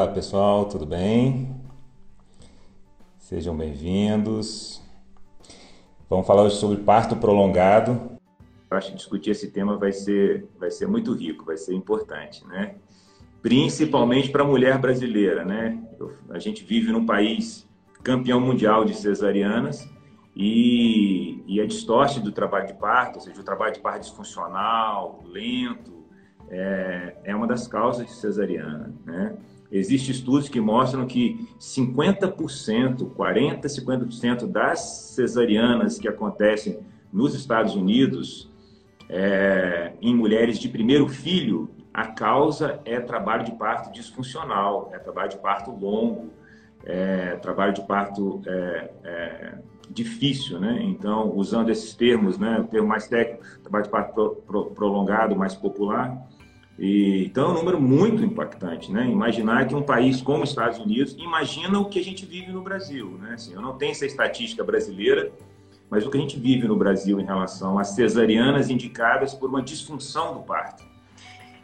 Olá pessoal, tudo bem? Sejam bem-vindos. Vamos falar hoje sobre parto prolongado. Eu acho que discutir esse tema vai ser, vai ser muito rico, vai ser importante, né? Principalmente para a mulher brasileira, né? A gente vive num país campeão mundial de cesarianas e, e a distorce do trabalho de parto, ou seja, o trabalho de parto disfuncional, lento, é, é uma das causas de cesariana, né? Existem estudos que mostram que 50%, 40%, 50% das cesarianas que acontecem nos Estados Unidos é, em mulheres de primeiro filho, a causa é trabalho de parto disfuncional, é trabalho de parto longo, é trabalho de parto é, é, difícil, né? Então, usando esses termos, né, o termo mais técnico, trabalho de parto pro, pro, prolongado, mais popular, e, então é um número muito impactante, né? Imaginar que um país como os Estados Unidos, imagina o que a gente vive no Brasil, né? Assim, eu não tenho essa estatística brasileira, mas o que a gente vive no Brasil em relação às cesarianas indicadas por uma disfunção do parto.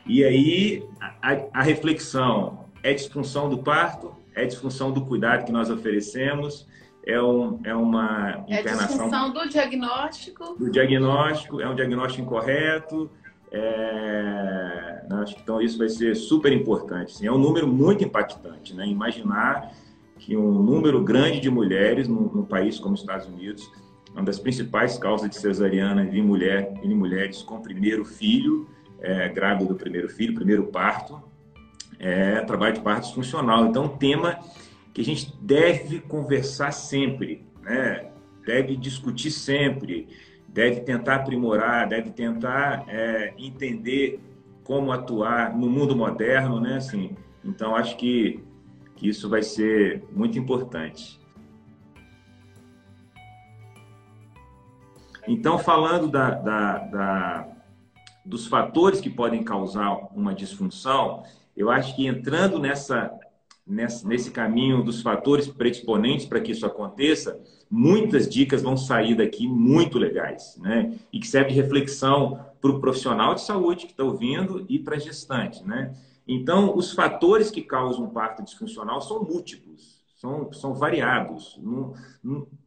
E aí a, a reflexão é disfunção do parto, é disfunção do cuidado que nós oferecemos, é, um, é uma internação... É disfunção do diagnóstico. Do diagnóstico, é um diagnóstico incorreto, é, né, acho que então isso vai ser super importante. Assim, é um número muito impactante, né? Imaginar que um número grande de mulheres num, país como os Estados Unidos, uma das principais causas de cesariana em, mulher, em mulheres com primeiro filho, é, grávida do primeiro filho, primeiro parto, é trabalho de parto disfuncional. Então, um tema que a gente deve conversar sempre, né? deve discutir sempre deve tentar aprimorar, deve tentar é, entender como atuar no mundo moderno, né? Assim, então acho que, que isso vai ser muito importante. Então, falando da, da, da, dos fatores que podem causar uma disfunção, eu acho que entrando nessa, nessa, nesse caminho dos fatores predisponentes para que isso aconteça, muitas dicas vão sair daqui muito legais, né? E que serve de reflexão para o profissional de saúde que está ouvindo e para a gestante, né? Então, os fatores que causam um parto disfuncional são múltiplos, são, são variados.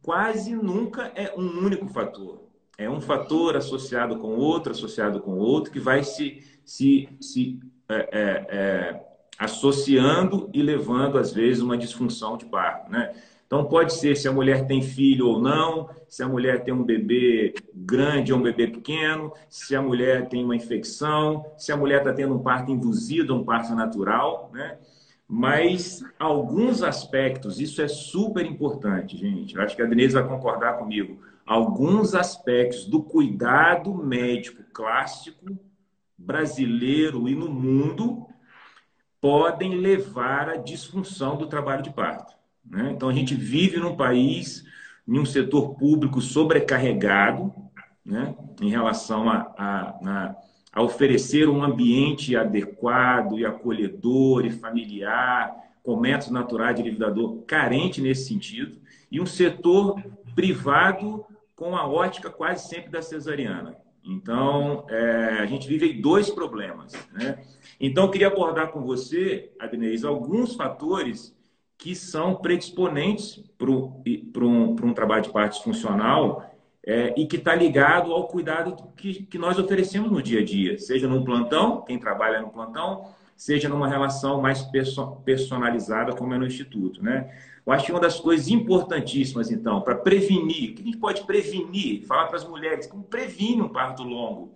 quase nunca é um único fator. É um fator associado com outro, associado com outro, que vai se, se, se é, é, é, associando e levando, às vezes, uma disfunção de parto, né? Então, pode ser se a mulher tem filho ou não, se a mulher tem um bebê grande ou um bebê pequeno, se a mulher tem uma infecção, se a mulher está tendo um parto induzido um parto natural, né? Mas alguns aspectos, isso é super importante, gente. Eu acho que a Denise vai concordar comigo. Alguns aspectos do cuidado médico clássico brasileiro e no mundo podem levar à disfunção do trabalho de parto. Né? Então, a gente vive num país, em um setor público sobrecarregado, né? em relação a, a, a, oferecer um ambiente adequado e acolhedor e familiar, com métodos naturais de lividador carente nesse sentido, e um setor privado com a ótica quase sempre da cesariana. Então, é, a gente vive dois problemas. Né? Então, eu queria abordar com você, Agnès, alguns fatores que são predisponentes para um, um trabalho de parte funcional é, e que está ligado ao cuidado que, que nós oferecemos no dia a dia, seja no plantão, quem trabalha no plantão, seja numa relação mais personalizada, como é no Instituto. Né? Eu acho que uma das coisas importantíssimas, então, para prevenir, que a gente pode prevenir, falar para as mulheres, como previne um parto longo?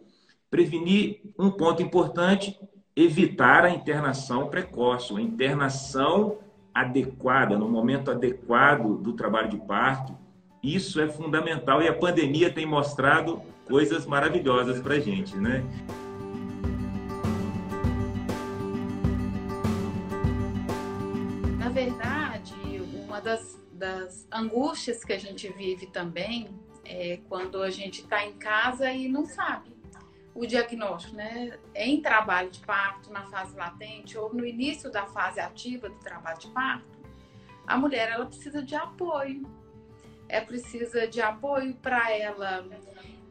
Prevenir, um ponto importante, evitar a internação precoce, a internação adequada, no momento adequado do trabalho de parto, isso é fundamental e a pandemia tem mostrado coisas maravilhosas para a gente, né? Uma das, das angústias que a gente vive também é quando a gente está em casa e não sabe o diagnóstico, né? Em trabalho de parto, na fase latente ou no início da fase ativa do trabalho de parto, a mulher ela precisa de apoio. É precisa de apoio para ela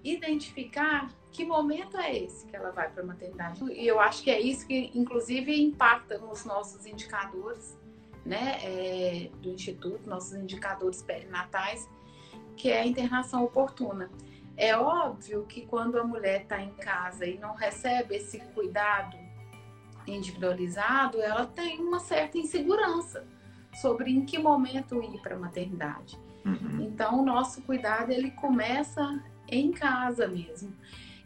identificar que momento é esse que ela vai para a maternidade? E eu acho que é isso que, inclusive, impacta nos nossos indicadores, né, é, do Instituto, nossos indicadores perinatais, que é a internação oportuna. É óbvio que quando a mulher está em casa e não recebe esse cuidado individualizado, ela tem uma certa insegurança sobre em que momento ir para a maternidade. Uhum. Então, o nosso cuidado ele começa em casa mesmo,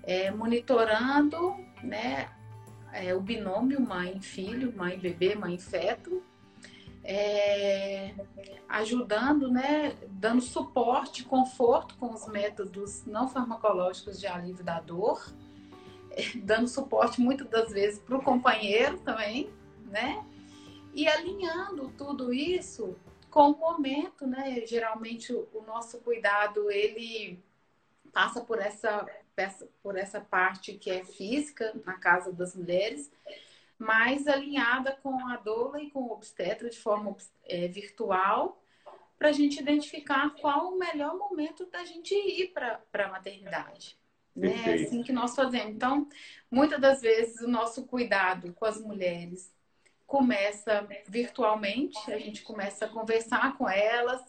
é, monitorando, né, é, o binômio mãe-filho, mãe-bebê, mãe-feto, é, ajudando, né, dando suporte, conforto com os métodos não farmacológicos de alívio da dor, é, dando suporte muitas das vezes para o companheiro também, né, e alinhando tudo isso com o momento, né? Geralmente o nosso cuidado ele passa por essa, por essa parte que é física na casa das mulheres, mais alinhada com a doula e com o obstetra de forma é, virtual, para a gente identificar qual o melhor momento da gente ir para a maternidade. Né? É assim que nós fazemos. Então, muitas das vezes o nosso cuidado com as mulheres começa virtualmente, a gente começa a conversar com elas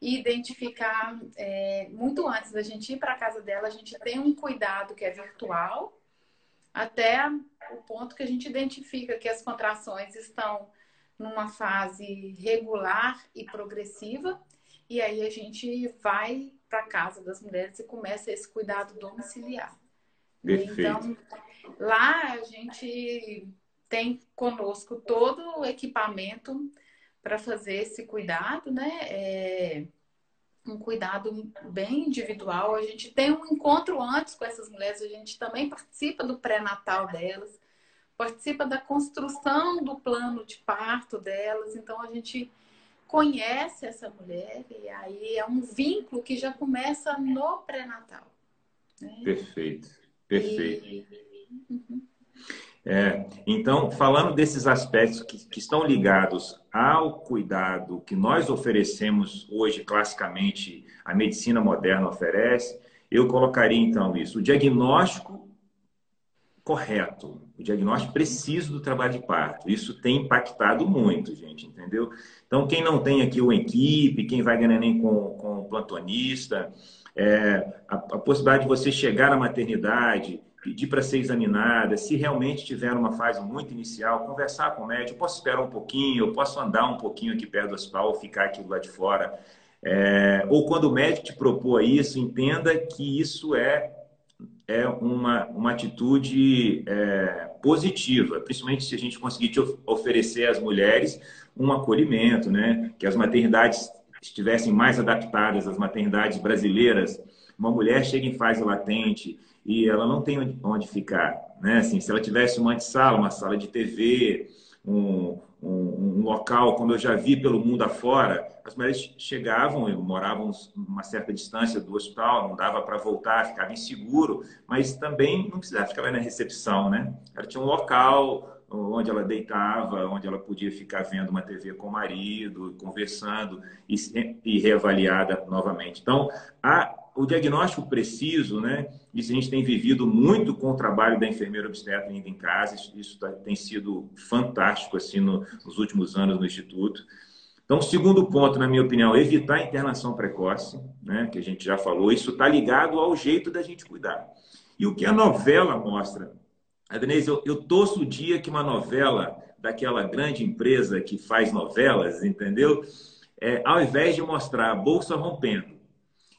e identificar é, muito antes da gente ir para a casa dela, a gente tem um cuidado que é virtual, até o ponto que a gente identifica que as contrações estão numa fase regular e progressiva, e aí a gente vai para a casa das mulheres e começa esse cuidado domiciliar. Perfeito. Então, lá a gente tem conosco todo o equipamento para fazer esse cuidado, né? É um cuidado bem individual. A gente tem um encontro antes com essas mulheres, a gente também participa do pré-natal delas, participa da construção do plano de parto delas, então a gente conhece essa mulher e aí é um vínculo que já começa no pré-natal. Né? Perfeito, perfeito. E... Uhum. É, então, falando desses aspectos que, que, estão ligados ao cuidado que nós oferecemos hoje, classicamente, a medicina moderna oferece, eu colocaria então isso: o diagnóstico correto, o diagnóstico preciso do trabalho de parto. Isso tem impactado muito, gente, entendeu? Então, quem não tem aqui uma equipe, quem vai ganhando nem com, com o plantonista, é, a, a possibilidade de você chegar à maternidade pedir para ser examinada, se realmente tiver uma fase muito inicial, conversar com o médico, posso esperar um pouquinho, eu posso andar um pouquinho aqui perto do hospital ou ficar aqui do lado de fora. É, ou quando o médico te propor isso, entenda que isso é, é uma, uma atitude é, positiva, principalmente se a gente conseguir te oferecer às mulheres um acolhimento, né? que as maternidades estivessem mais adaptadas às maternidades brasileiras. Uma mulher chega em fase latente, e ela não tem onde ficar. Né? Assim, se ela tivesse uma antessala, uma sala de TV, um, um, um, local, como eu já vi pelo mundo afora, as mulheres chegavam moravam uma certa distância do hospital, não dava para voltar, ficava inseguro, mas também não precisava ficar na recepção, né? Ela tinha um local onde ela deitava, onde ela podia ficar vendo uma TV com o marido, conversando e, e reavaliada novamente. Então, a, o diagnóstico preciso, né? Isso a gente tem vivido muito com o trabalho da enfermeira obstetra ainda em casa. Isso, tá, tem sido fantástico assim no, nos últimos anos no instituto. Então, segundo ponto, na minha opinião, evitar a internação precoce, né? Que a gente já falou. Isso está ligado ao jeito da gente cuidar. E o que a novela mostra, Adenise, eu, eu torço o dia que uma novela daquela grande empresa que faz novelas, entendeu? É, ao invés de mostrar a bolsa rompendo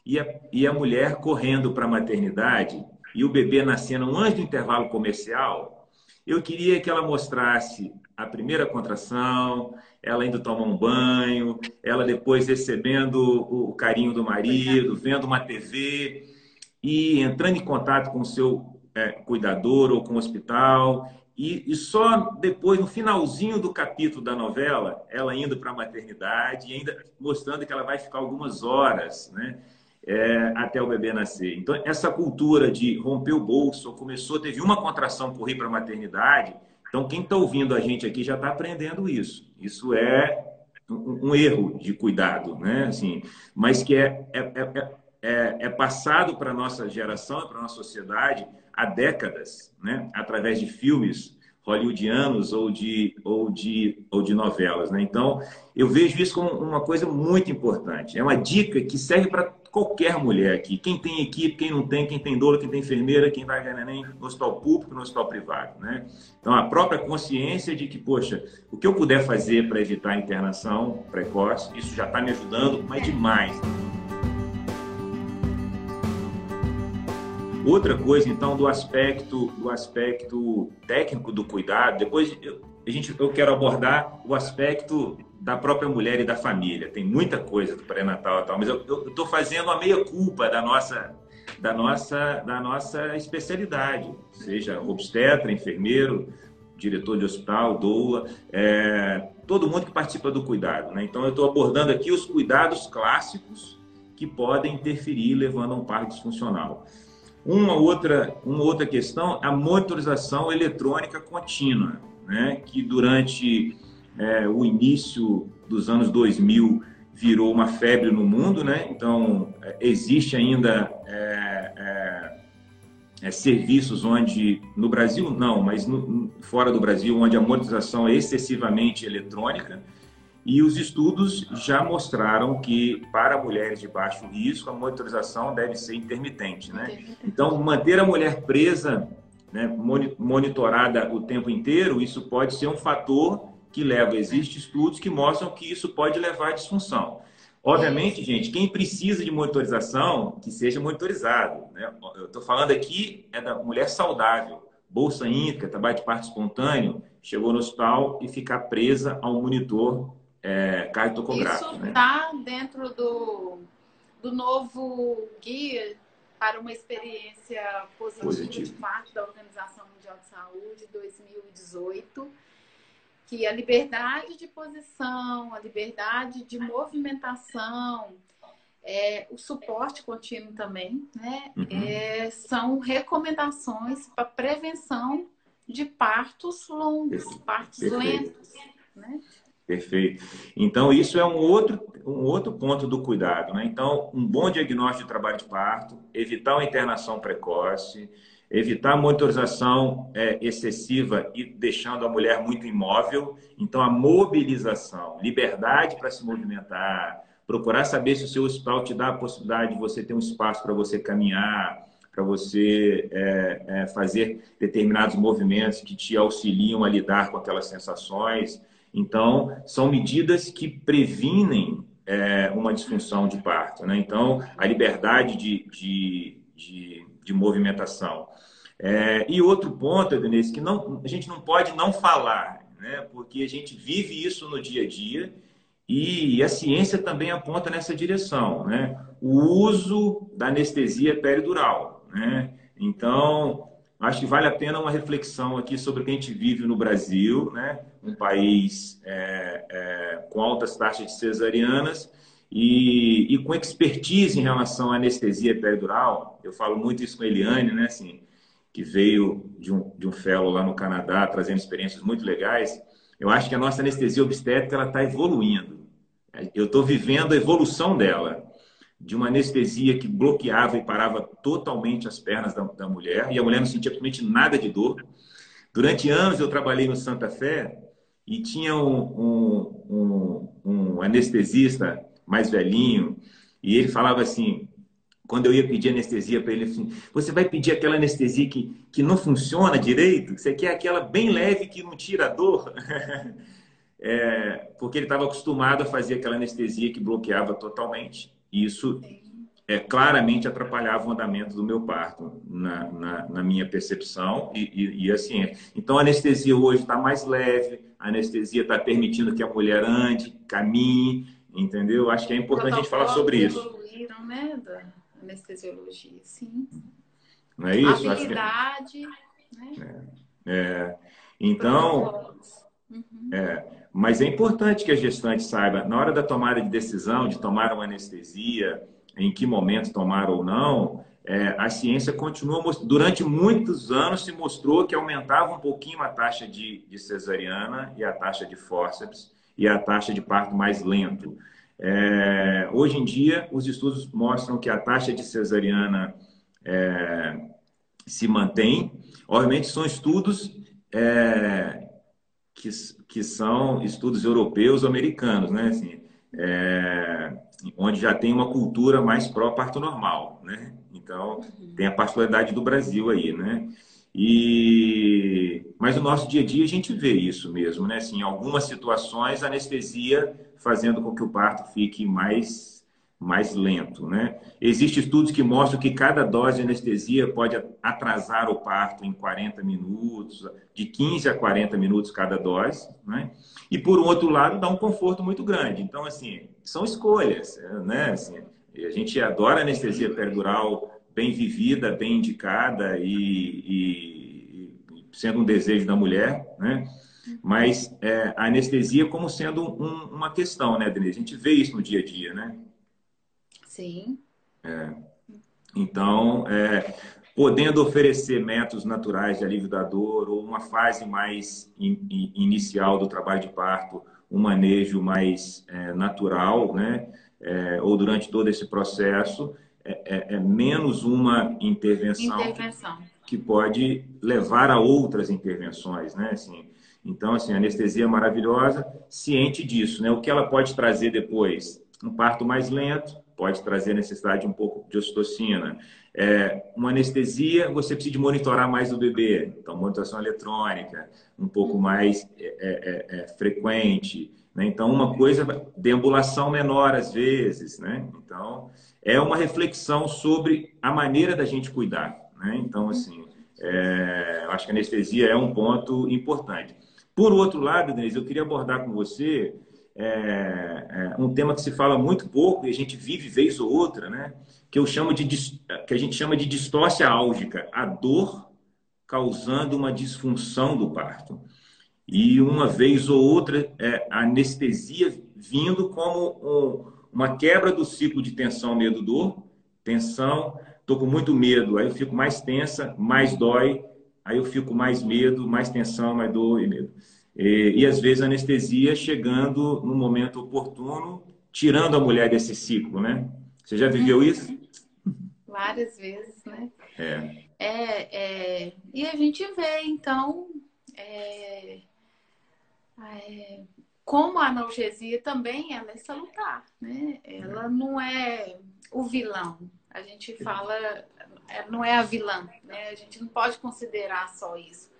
e a, e a mulher correndo para a maternidade e o bebê nascendo antes do intervalo comercial, eu queria que ela mostrasse a primeira contração, ela indo tomar um banho, ela depois recebendo o carinho do marido, vendo uma TV e entrando em contato com o seu é, cuidador ou com o hospital. E, e, só depois, no finalzinho do capítulo da novela, ela indo para a maternidade e ainda mostrando que ela vai ficar algumas horas, né? É, até o bebê nascer. Então, essa cultura de romper o bolso, começou, teve uma contração por ir para a maternidade. Então, quem está ouvindo a gente aqui já está aprendendo isso. Isso é um, um, erro de cuidado, né? Assim, mas que é, é, é, é, é passado para a nossa geração e para a nossa sociedade há décadas, né? através de filmes hollywoodianos ou de, ou de, ou de novelas. Né? Então, eu vejo isso como uma coisa muito importante. É uma dica que serve para qualquer mulher aqui. Quem tem equipe, quem não tem, quem tem doula, quem tem enfermeira, quem vai ganhar nem no hospital público, no hospital privado. Né? Então, a própria consciência de que, poxa, o que eu puder fazer para evitar a internação precoce, isso já está me ajudando, mas demais. Outra coisa, então, do aspecto, do aspecto técnico do cuidado, depois eu, a gente, eu quero abordar o aspecto da própria mulher e da família. Tem muita coisa do pré-natal e tal, mas eu estou fazendo a meia-culpa da nossa, da, nossa, da nossa especialidade, seja obstetra, enfermeiro, diretor de hospital, doula, é, todo mundo que participa do cuidado. Né? Então, eu estou abordando aqui os cuidados clássicos que podem interferir levando a um parto disfuncional. Uma outra, uma outra questão, a monitorização eletrônica contínua, né? que durante é, o início dos anos 2000 virou uma febre no mundo, né? Então, é, existe ainda é, é, é, serviços onde, no Brasil não, mas no, fora do Brasil, onde a monitorização é excessivamente eletrônica, e os estudos já mostraram que para mulheres de baixo risco a monitorização deve ser intermitente, né? Então manter a mulher presa, né, monitorada o tempo inteiro, isso pode ser um fator que leva. Existem estudos que mostram que isso pode levar à disfunção. Obviamente, gente, quem precisa de monitorização, que seja monitorizado. Né? Eu estou falando aqui é da mulher saudável, bolsa íntegra, trabalho de parto espontâneo, chegou no hospital e ficar presa ao monitor é, cartográfico. Isso está né? dentro do, do novo guia para uma experiência positiva, Positivo. de parte da Organização Mundial de Saúde 2018, que a liberdade de posição, a liberdade de movimentação, é, o suporte contínuo também, né, uhum. é, são recomendações para prevenção de partos longos, partos Perfeito. lentos, né? Perfeito. Então, isso é um outro, um outro ponto do cuidado. Né? Então, um bom diagnóstico de trabalho de parto, evitar uma internação precoce, evitar a monitorização é, excessiva e deixando a mulher muito imóvel. Então, a mobilização, liberdade para se movimentar, procurar saber se o seu hospital te dá a possibilidade de você ter um espaço para você caminhar, para você é, é, fazer determinados movimentos que te auxiliam a lidar com aquelas sensações então, são medidas que previnem é, uma disfunção de parto. Né? Então, a liberdade de, de, de, de movimentação. É, e outro ponto, Denise, que não, a gente não pode não falar, né? porque a gente vive isso no dia a dia e a ciência também aponta nessa direção. Né? O uso da anestesia peridural. Né? Então, Acho que vale a pena uma reflexão aqui sobre o que a gente vive no Brasil, né? um país é, é, com altas taxas de cesarianas e, e, com expertise em relação à anestesia peridural. Eu falo muito isso com a Eliane, né? assim, que veio de um, de um fellow lá no Canadá, trazendo experiências muito legais. Eu acho que a nossa anestesia obstétrica está evoluindo. Eu estou vivendo a evolução dela de uma anestesia que bloqueava e parava totalmente as pernas da, da mulher, e a mulher não sentia absolutamente nada de dor. Durante anos eu trabalhei no Santa Fé e tinha um, um, um, um anestesista mais velhinho, e ele falava assim, quando eu ia pedir anestesia para ele, assim, você vai pedir aquela anestesia que, que não funciona direito? Você quer aquela bem leve que não tira a dor? é, porque ele estava acostumado a fazer aquela anestesia que bloqueava totalmente. Isso é, claramente atrapalhava o andamento do meu parto, na, na, na minha percepção e, e, e, a ciência. Então, a anestesia hoje está mais leve, a anestesia está permitindo que a mulher ande, caminhe, entendeu? Acho que é importante a gente falar sobre isso. né, anestesiologia, sim. Não é isso? Habilidade, que... né? É, é. Então, uhum. é, mas é importante que a gestante saiba, na hora da tomada de decisão, de tomar uma anestesia, em que momento tomar ou não, é, a ciência continua durante muitos anos se mostrou que aumentava um pouquinho a taxa de, de cesariana e a taxa de fórceps e a taxa de parto mais lento. É, hoje em dia, os estudos mostram que a taxa de cesariana é, se mantém. Obviamente, são estudos é, que, que são estudos europeus americanos, né? Assim, é, onde já tem uma cultura mais pró-parto normal, né? Então, uhum. tem a particularidade do Brasil aí, né? E mas no nosso dia a dia a gente vê isso mesmo, né? Assim, em algumas situações a anestesia fazendo com que o parto fique mais mais lento, né? Existem estudos que mostram que cada dose de anestesia pode atrasar o parto em 40 minutos, de 15 a 40 minutos cada dose, né? E por outro lado, dá um conforto muito grande. Então, assim, são escolhas, né? Assim, a gente adora anestesia peridural bem vivida, bem indicada e, e, e sendo um desejo da mulher, né? Mas é, a anestesia como sendo um, uma questão, né, Denise? A gente vê isso no dia a dia, né? Sim. É. Então, é, podendo oferecer métodos naturais de alívio da dor ou uma fase mais in, in, inicial do trabalho de parto, um manejo mais é, natural, né? É, ou durante todo esse processo, é, é, é menos uma intervenção, intervenção, Que, que pode levar a outras intervenções, né? Assim, então, assim, anestesia maravilhosa, ciente disso, né? O que ela pode trazer depois? Um parto mais lento, pode trazer necessidade de um pouco de ocitocina. É, uma anestesia, você precisa monitorar mais o bebê. Então, monitoração eletrônica, um pouco mais é, é, é, é frequente. Né? Então, uma coisa, deambulação menor às vezes. Né? Então, é uma reflexão sobre a maneira da gente cuidar. Né? Então, assim, é, acho que a anestesia é um ponto importante. Por outro lado, Denise, eu queria abordar com você é, é, um tema que se fala muito pouco e a gente vive vez ou outra, né? Que eu chamo de que a gente chama de distócia álgica, a dor causando uma disfunção do parto. E uma vez ou outra, é, a anestesia vindo como uma quebra do ciclo de tensão, medo, dor, tensão, estou com muito medo, aí eu fico mais tensa, mais dói, aí eu fico mais medo, mais tensão, mais dor e medo. E, e às vezes a anestesia chegando no momento oportuno, tirando a mulher desse ciclo, né? Você já viveu uhum. isso? Várias vezes, né? É. É, é... E a gente vê, então, é... É... como a analgesia também ela é salutar, né? Ela não é o vilão. A gente fala, é, não é a vilã, né? A gente não pode considerar só isso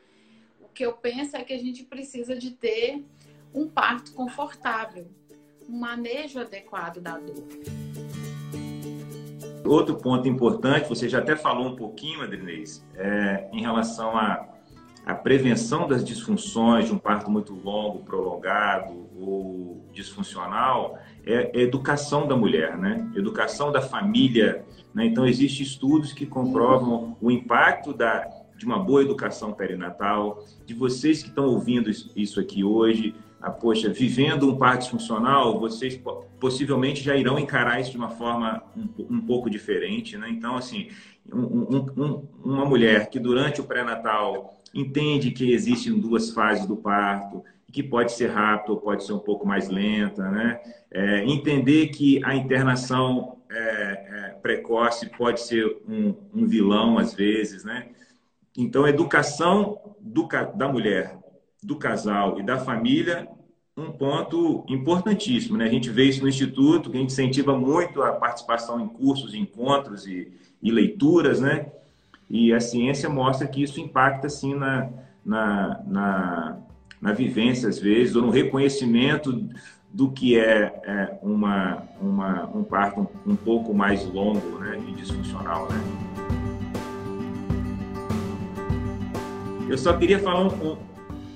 que eu penso é que a gente precisa de ter um parto confortável, um manejo adequado da dor. Outro ponto importante, você já até falou um pouquinho, Adrinês, é, em relação à, à prevenção das disfunções de um parto muito longo, prolongado ou disfuncional, é, é educação da mulher, né? Educação da família. Né? Então, existem estudos que comprovam o impacto da de uma boa educação perinatal, de vocês que estão ouvindo isso aqui hoje, ah, poxa, vivendo um parto disfuncional, vocês possivelmente já irão encarar isso de uma forma um, um pouco diferente, né? Então, assim, um, um, uma mulher que durante o pré-natal entende que existem duas fases do parto, que pode ser rápido ou pode ser um pouco mais lenta, né? É, entender que a internação é, é, precoce pode ser um, um vilão às vezes, né? Então, educação do, da mulher, do casal e da família, um ponto importantíssimo. Né? A gente vê isso no Instituto, que a gente incentiva muito a participação em cursos, encontros e, e leituras, né? E a ciência mostra que isso impacta, sim, na, na, na, na vivência, às vezes, ou no reconhecimento do que é, é uma, uma, um parto um, um pouco mais longo né? e disfuncional, né? Eu só queria falar um, um,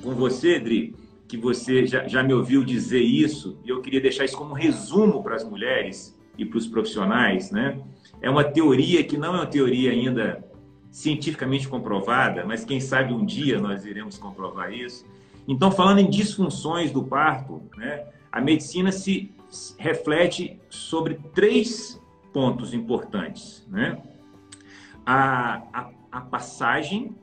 com você, Dri, que você já, já me ouviu dizer isso, e eu queria deixar isso como resumo para as mulheres e para os profissionais, né? É uma teoria que não é uma teoria ainda cientificamente comprovada, mas quem sabe um dia nós iremos comprovar isso. Então, falando em disfunções do parto, né, a medicina se reflete sobre três pontos importantes. Né? A, a, a passagem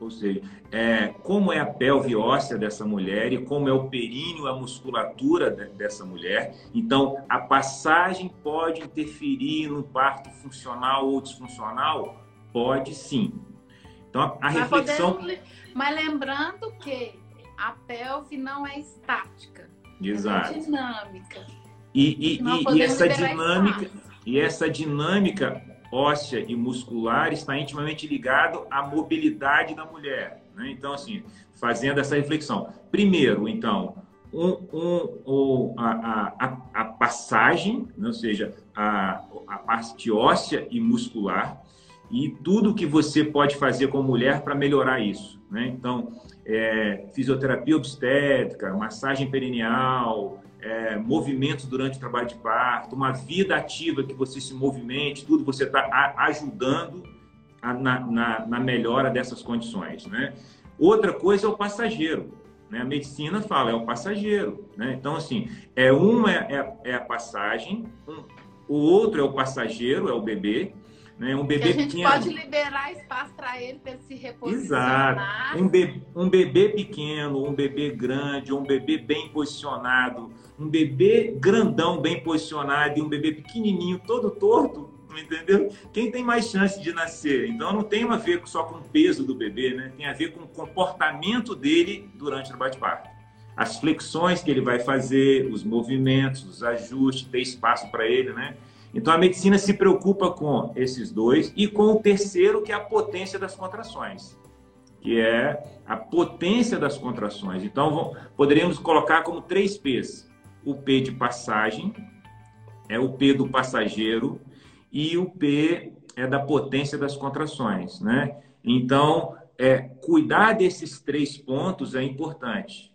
ou seja, é, como é a pelve óssea dessa mulher e como é o períneo, a musculatura de, dessa mulher. Então, a passagem pode interferir no parto funcional ou disfuncional? Pode sim. Então, a, a reflexão. Podemos, mas lembrando que a pelve não é estática. Exato. É dinâmica. E, e, e, e essa dinâmica, espaço. e essa dinâmica óssea e muscular está intimamente ligado à mobilidade da mulher. Né? Então, assim, fazendo essa reflexão. Primeiro, então, um, um, um, a, a, a, passagem, né? ou seja, a, a parte óssea e muscular, e tudo que você pode fazer como mulher para melhorar isso. Né? Então, é, fisioterapia obstétrica, massagem perineal, é, movimentos durante o trabalho de parto, uma vida ativa que você se movimente, tudo você está ajudando a, na, na, na, melhora dessas condições. Né? Outra coisa é o passageiro. Né? A medicina fala, é o passageiro. Né? Então, assim, é uma é, é, é a passagem, um, o outro é o passageiro, é o bebê, né? Um bebê que a gente pequeno. pode liberar espaço para ele, para ele se reposicionar. Exato. Um bebê, um bebê pequeno, um bebê grande, um bebê bem posicionado, um bebê grandão bem posicionado e um bebê pequenininho todo torto, entendeu? Quem tem mais chance de nascer? Então não tem a ver só com o peso do bebê, né? Tem a ver com o comportamento dele durante o bate-parto. As flexões que ele vai fazer, os movimentos, os ajustes, ter espaço para ele, né? Então a medicina se preocupa com esses dois e com o terceiro, que é a potência das contrações, que é a potência das contrações. Então poderíamos colocar como três P's: o P de passagem, é o P do passageiro, e o P é da potência das contrações, né? Então, é, cuidar desses três pontos é importante.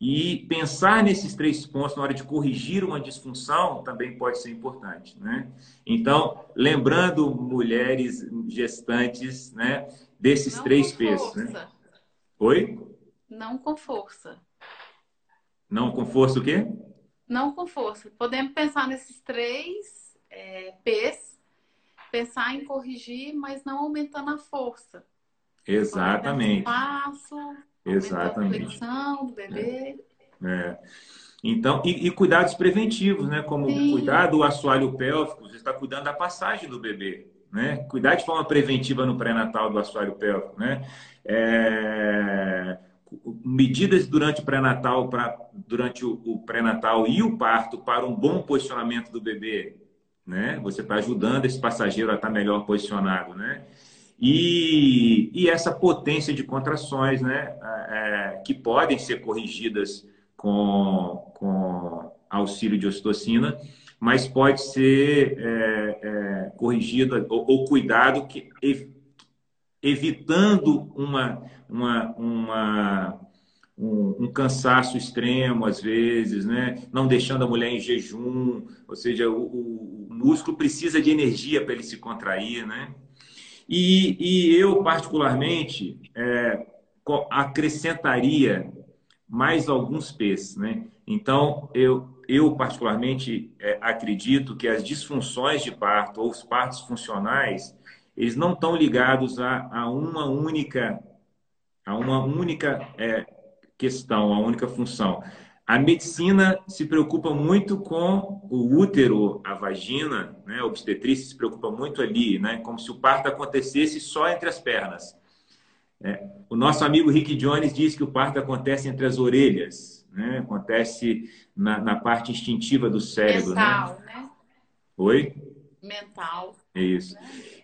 E pensar nesses três pontos na hora de corrigir uma disfunção também pode ser importante, né? Então, lembrando mulheres gestantes, né, desses Não três P's, né? Oi? Não com força. Não com força o quê? Não com força. Podemos pensar nesses três é, P's, pensar em corrigir, mas não aumentando a força. Exatamente. Espaço, Exatamente. A do bebê. É. Então, e, e, cuidados preventivos, né? Como Sim. cuidar do assoalho pélvico, você está cuidando da passagem do bebê, né? Cuidar de forma preventiva no pré-natal do assoalho pélvico, né? É... Medidas durante o pré-natal para durante o, o pré-natal e o parto para um bom posicionamento do bebê, né? Você está ajudando esse passageiro a estar tá melhor posicionado, né? E, e essa potência de contrações, né, é, que podem ser corrigidas com, com auxílio de ocitocina, mas pode ser é, é, corrigida ou, ou, cuidado que, evitando uma, uma, uma um, um, cansaço extremo às vezes, né? não deixando a mulher em jejum, ou seja, o, o músculo precisa de energia para ele se contrair, né? E, e eu, particularmente, é, acrescentaria mais alguns P's. Né? Então, eu, eu particularmente, é, acredito que as disfunções de parto ou os partos funcionais, eles não estão ligados a, a uma única, a uma única é, questão, a única função. A medicina se preocupa muito com o útero, a vagina, né? A obstetrícia se preocupa muito ali, né? Como se o parto acontecesse só entre as pernas. É, o nosso amigo Rick Jones diz que o parto acontece entre as orelhas, né? Acontece na, na parte instintiva do cérebro, né? Mental, né? né? Oi? Mental. É isso.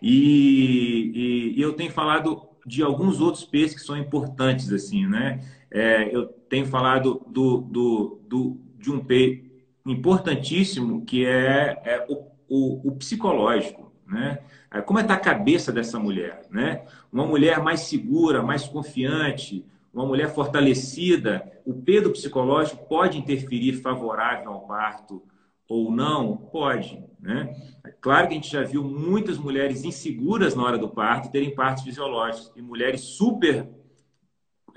E, e, e eu tenho falado de alguns outros P's que são importantes, assim, né? É, eu tenho falado do, do, do, de um P importantíssimo que é, é o, o, o, psicológico, né? É, como é está a cabeça dessa mulher, né? Uma mulher mais segura, mais confiante, uma mulher fortalecida, o P do psicológico pode interferir favorável ao parto ou não? Pode, né? É claro que a gente já viu muitas mulheres inseguras na hora do parto terem partos fisiológicos e mulheres super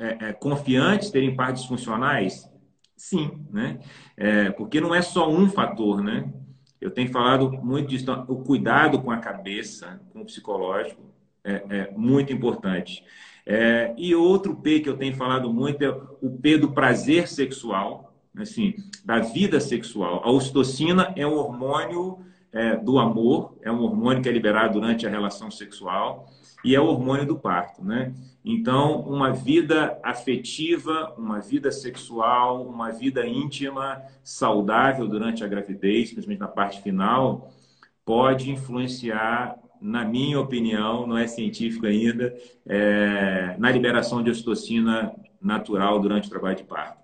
é, é, confiantes terem partes funcionais? Sim, né? É, porque não é só um fator, né? Eu tenho falado muito disso, então, o cuidado com a cabeça, com o psicológico, é, é muito importante. É, e outro P que eu tenho falado muito é o P do prazer sexual, assim, da vida sexual. A ocitocina é um hormônio é, do amor, é um hormônio que é liberado durante a relação sexual e é o hormônio do parto, né? Então, uma vida afetiva, uma vida sexual, uma vida íntima saudável durante a gravidez, principalmente na parte final, pode influenciar, na minha opinião, não é científico ainda, é, na liberação de ocitocina natural durante o trabalho de parto.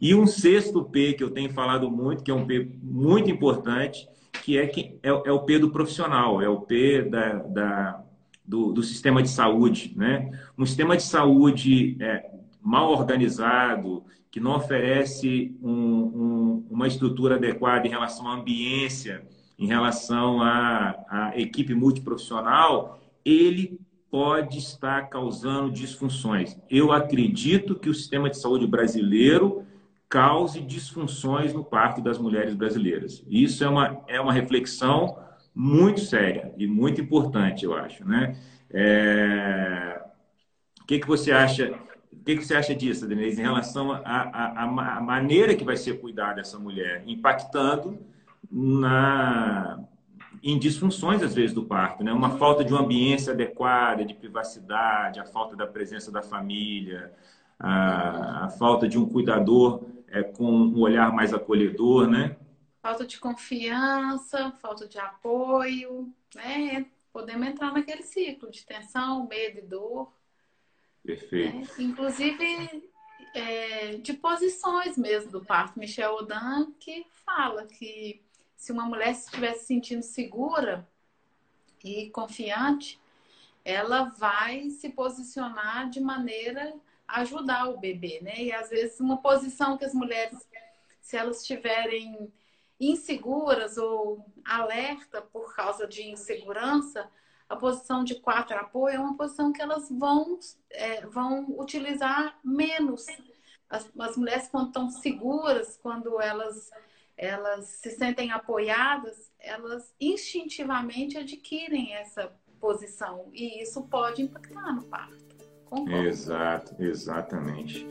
E um sexto P que eu tenho falado muito, que é um P muito importante, que é, que é, é o P do profissional, é o P da, da do, do, sistema de saúde. Né? Um sistema de saúde é, mal organizado, que não oferece um, um, uma estrutura adequada em relação à ambiência, em relação à, à equipe multiprofissional, ele pode estar causando disfunções. Eu acredito que o sistema de saúde brasileiro cause disfunções no parto das mulheres brasileiras. Isso é uma, é uma reflexão muito séria e muito importante, eu acho, né? É... O que, que você acha? O que, que você acha disso, Denise, em relação à maneira que vai ser cuidada essa mulher, impactando na em disfunções às vezes do parto, né? Uma falta de uma ambiência adequada, de privacidade, a falta da presença da família, a, a falta de um cuidador é, com um olhar mais acolhedor, né? Falta de confiança, falta de apoio, né? Podemos entrar naquele ciclo de tensão, medo e dor. Perfeito. Né? Inclusive é, de posições mesmo do parto. Michel Odan que fala que se uma mulher estiver se sentindo segura e confiante, ela vai se posicionar de maneira a ajudar o bebê, né? E às vezes uma posição que as mulheres, se elas estiverem inseguras ou alerta por causa de insegurança, a posição de quatro apoio é uma posição que elas vão, é, vão utilizar menos. As, as mulheres, quando estão seguras, quando elas, elas se sentem apoiadas, elas instintivamente adquirem essa posição. E isso pode impactar no parto. Concordo. Exato, exatamente.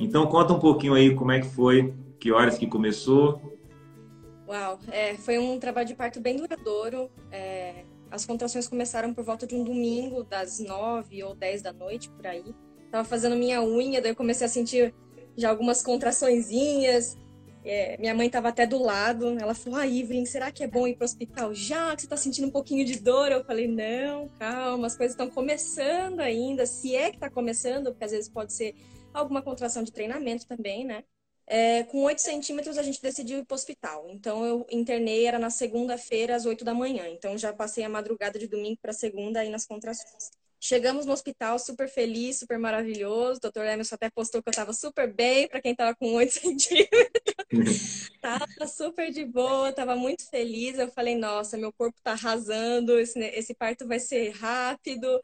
Então conta um pouquinho aí como é que foi que horas que começou? Uau, é, foi um trabalho de parto bem duradouro. É, as contrações começaram por volta de um domingo, das nove ou dez da noite, por aí. Tava fazendo minha unha, daí eu comecei a sentir já algumas contraçõezinhas. É, minha mãe estava até do lado. Ela falou: Ah, Ivrin, será que é bom ir para o hospital já? Que você está sentindo um pouquinho de dor? Eu falei: Não, calma, as coisas estão começando ainda. Se é que está começando, porque às vezes pode ser alguma contração de treinamento também, né? É, com 8 centímetros, a gente decidiu ir para o hospital. Então, eu internei, era na segunda-feira, às 8 da manhã. Então, já passei a madrugada de domingo para segunda aí nas contrações. Chegamos no hospital super feliz, super maravilhoso. O doutor Emerson até postou que eu estava super bem para quem estava com 8 centímetros. tava super de boa, tava muito feliz. Eu falei, nossa, meu corpo está arrasando, esse, esse parto vai ser rápido.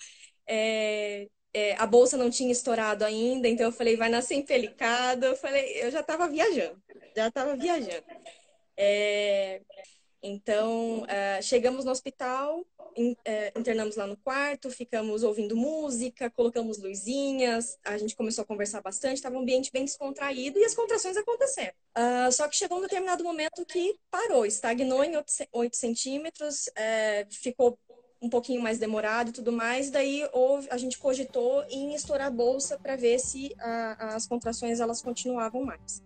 É, é, a bolsa não tinha estourado ainda, então eu falei, vai nascer empelicado. Eu falei, eu já estava viajando, já estava viajando. É, então, uh, chegamos no hospital, in, uh, internamos lá no quarto, ficamos ouvindo música, colocamos luzinhas, a gente começou a conversar bastante, estava um ambiente bem descontraído e as contrações aconteceram. Uh, só que chegou um determinado momento que parou, estagnou em 8, 8 centímetros, ficou um pouquinho mais demorado e tudo mais. Daí houve, a gente cogitou em estourar a bolsa para ver se a, as contrações elas continuavam mais.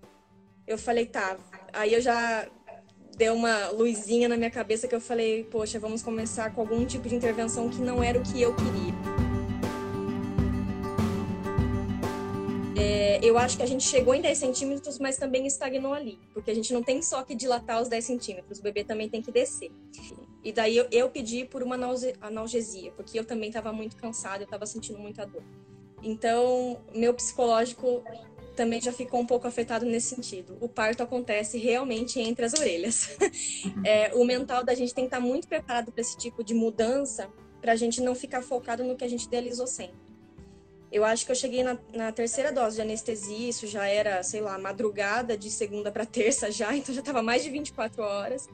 Eu falei, tá. Aí eu já deu uma luzinha na minha cabeça que eu falei, poxa, vamos começar com algum tipo de intervenção que não era o que eu queria. É, eu acho que a gente chegou em 10 centímetros, mas também estagnou ali, porque a gente não tem só que dilatar os 10 centímetros, o bebê também tem que descer. E daí eu, eu pedi por uma analgesia, porque eu também estava muito cansada, eu estava sentindo muita dor. Então, meu psicológico também já ficou um pouco afetado nesse sentido. O parto acontece realmente entre as orelhas. é, o mental da gente tem que estar muito preparado para esse tipo de mudança, para a gente não ficar focado no que a gente idealizou sempre. Eu acho que eu cheguei na, na, terceira dose de anestesia, isso já era, sei lá, madrugada de segunda para terça já, então já estava mais de 24 horas.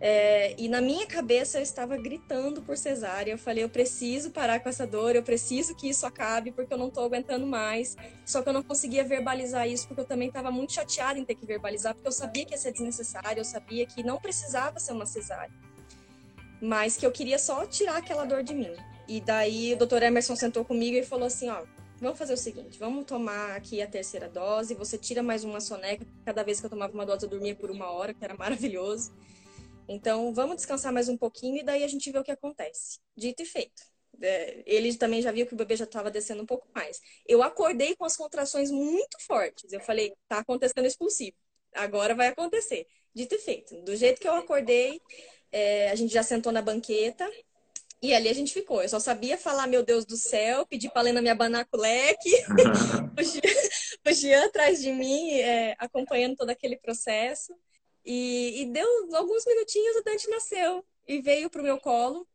É, e na minha cabeça eu estava gritando por cesárea. Eu falei, eu preciso parar com essa dor, eu preciso que isso acabe, porque eu não estou aguentando mais. Só que eu não conseguia verbalizar isso, porque eu também estava muito chateada em ter que verbalizar, porque eu sabia que ia ser desnecessário, eu sabia que não precisava ser uma cesárea. Mas que eu queria só tirar aquela dor de mim. E daí o doutor Emerson sentou comigo e falou assim: ó, vamos fazer o seguinte, vamos tomar aqui a terceira dose, você tira mais uma soneca. Cada vez que eu tomava uma dose, eu dormia por uma hora, que era maravilhoso. Então, vamos descansar mais um pouquinho e daí a gente vê o que acontece. Dito e feito. É, ele também já viu que o bebê já estava descendo um pouco mais. Eu acordei com as contrações muito fortes. Eu falei, tá acontecendo expulsivo. Agora vai acontecer. Dito e feito. Do jeito que eu acordei, é, a gente já sentou na banqueta. E ali a gente ficou. Eu só sabia falar, meu Deus do céu, pedir para ler na minha banaculeque. o, Jean, o Jean atrás de mim, é, acompanhando todo aquele processo. E, e deu alguns minutinhos, o Dante nasceu e veio para o meu colo.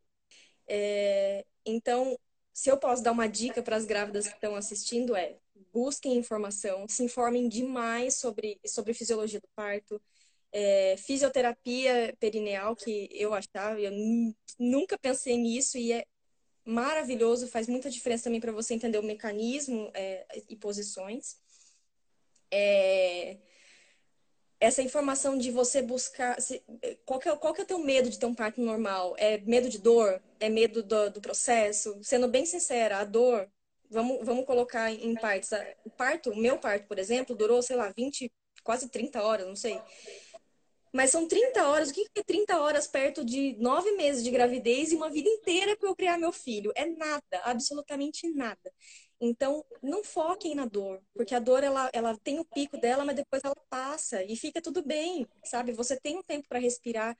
É, então, se eu posso dar uma dica para as grávidas que estão assistindo, é busquem informação, se informem demais sobre, sobre fisiologia do parto, é, fisioterapia perineal, que eu achava, eu nunca pensei nisso e é maravilhoso, faz muita diferença também para você entender o mecanismo é, e posições. É, essa informação de você buscar. Se, qual, que é, qual que é o teu medo de ter um parto normal? É medo de dor? É medo do, do processo? Sendo bem sincera, a dor, vamos, vamos colocar em partes. O parto, o meu parto, por exemplo, durou, sei lá, 20, quase 30 horas, não sei. Mas são 30 horas. O que é 30 horas perto de nove meses de gravidez e uma vida inteira para eu criar meu filho? É nada, absolutamente nada. Então, não foquem na dor, porque a dor ela, ela tem o pico dela, mas depois ela passa e fica tudo bem, sabe? Você tem um tempo para respirar,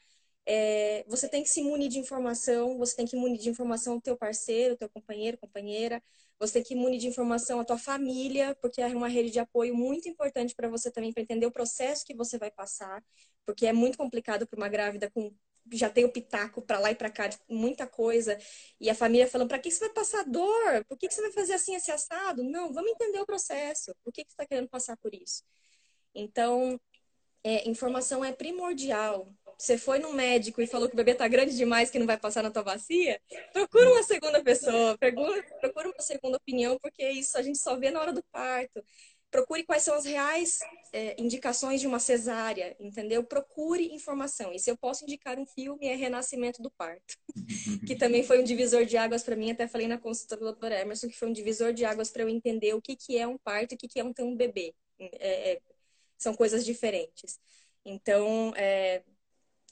é, você tem que se munir de informação, você tem que munir de informação o teu parceiro, o teu companheiro, companheira, você tem que munir de informação a tua família, porque é uma rede de apoio muito importante para você também, para entender o processo que você vai passar, porque é muito complicado para uma grávida com já tem o pitaco para lá e para cá de muita coisa. E a família falando: para que você vai passar dor? Por que você vai fazer assim, esse assado? Não, vamos entender o processo. Por que você está querendo passar por isso? Então, é, informação é primordial. Você foi no médico e falou que o bebê está grande demais, que não vai passar na tua bacia? Procura uma segunda pessoa, procura uma segunda opinião, porque isso a gente só vê na hora do parto procure quais são as reais é, indicações de uma cesárea, entendeu? Procure informação. E se eu posso indicar um filme, é Renascimento do Parto, que também foi um divisor de águas para mim. Até falei na consulta do Dr. Emerson que foi um divisor de águas para eu entender o que, que é um parto e o que, que é um ter um bebê. É, é, são coisas diferentes. Então, é,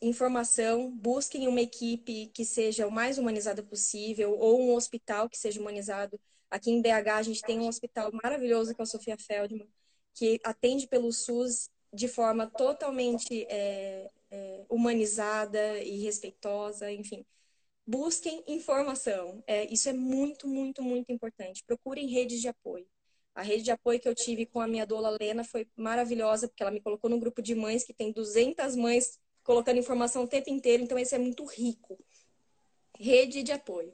informação, busquem uma equipe que seja o mais humanizada possível ou um hospital que seja humanizado Aqui em BH a gente tem um hospital maravilhoso que é o Sofia Feldman, que atende pelo SUS de forma totalmente é, é, humanizada e respeitosa, enfim. Busquem informação. É, isso é muito, muito, muito importante. Procurem redes de apoio. A rede de apoio que eu tive com a minha doula Lena foi maravilhosa, porque ela me colocou num grupo de mães que tem 200 mães colocando informação o tempo inteiro, então isso é muito rico. Rede de apoio.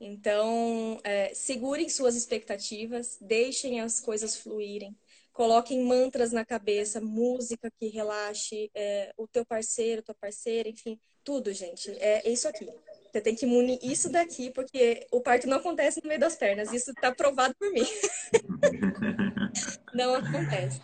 Então, é, segurem suas expectativas, deixem as coisas fluírem, coloquem mantras na cabeça, música que relaxe, é, o teu parceiro, tua parceira, enfim, tudo, gente. É isso aqui. Você tem que munir isso daqui, porque o parto não acontece no meio das pernas. Isso está provado por mim. não acontece.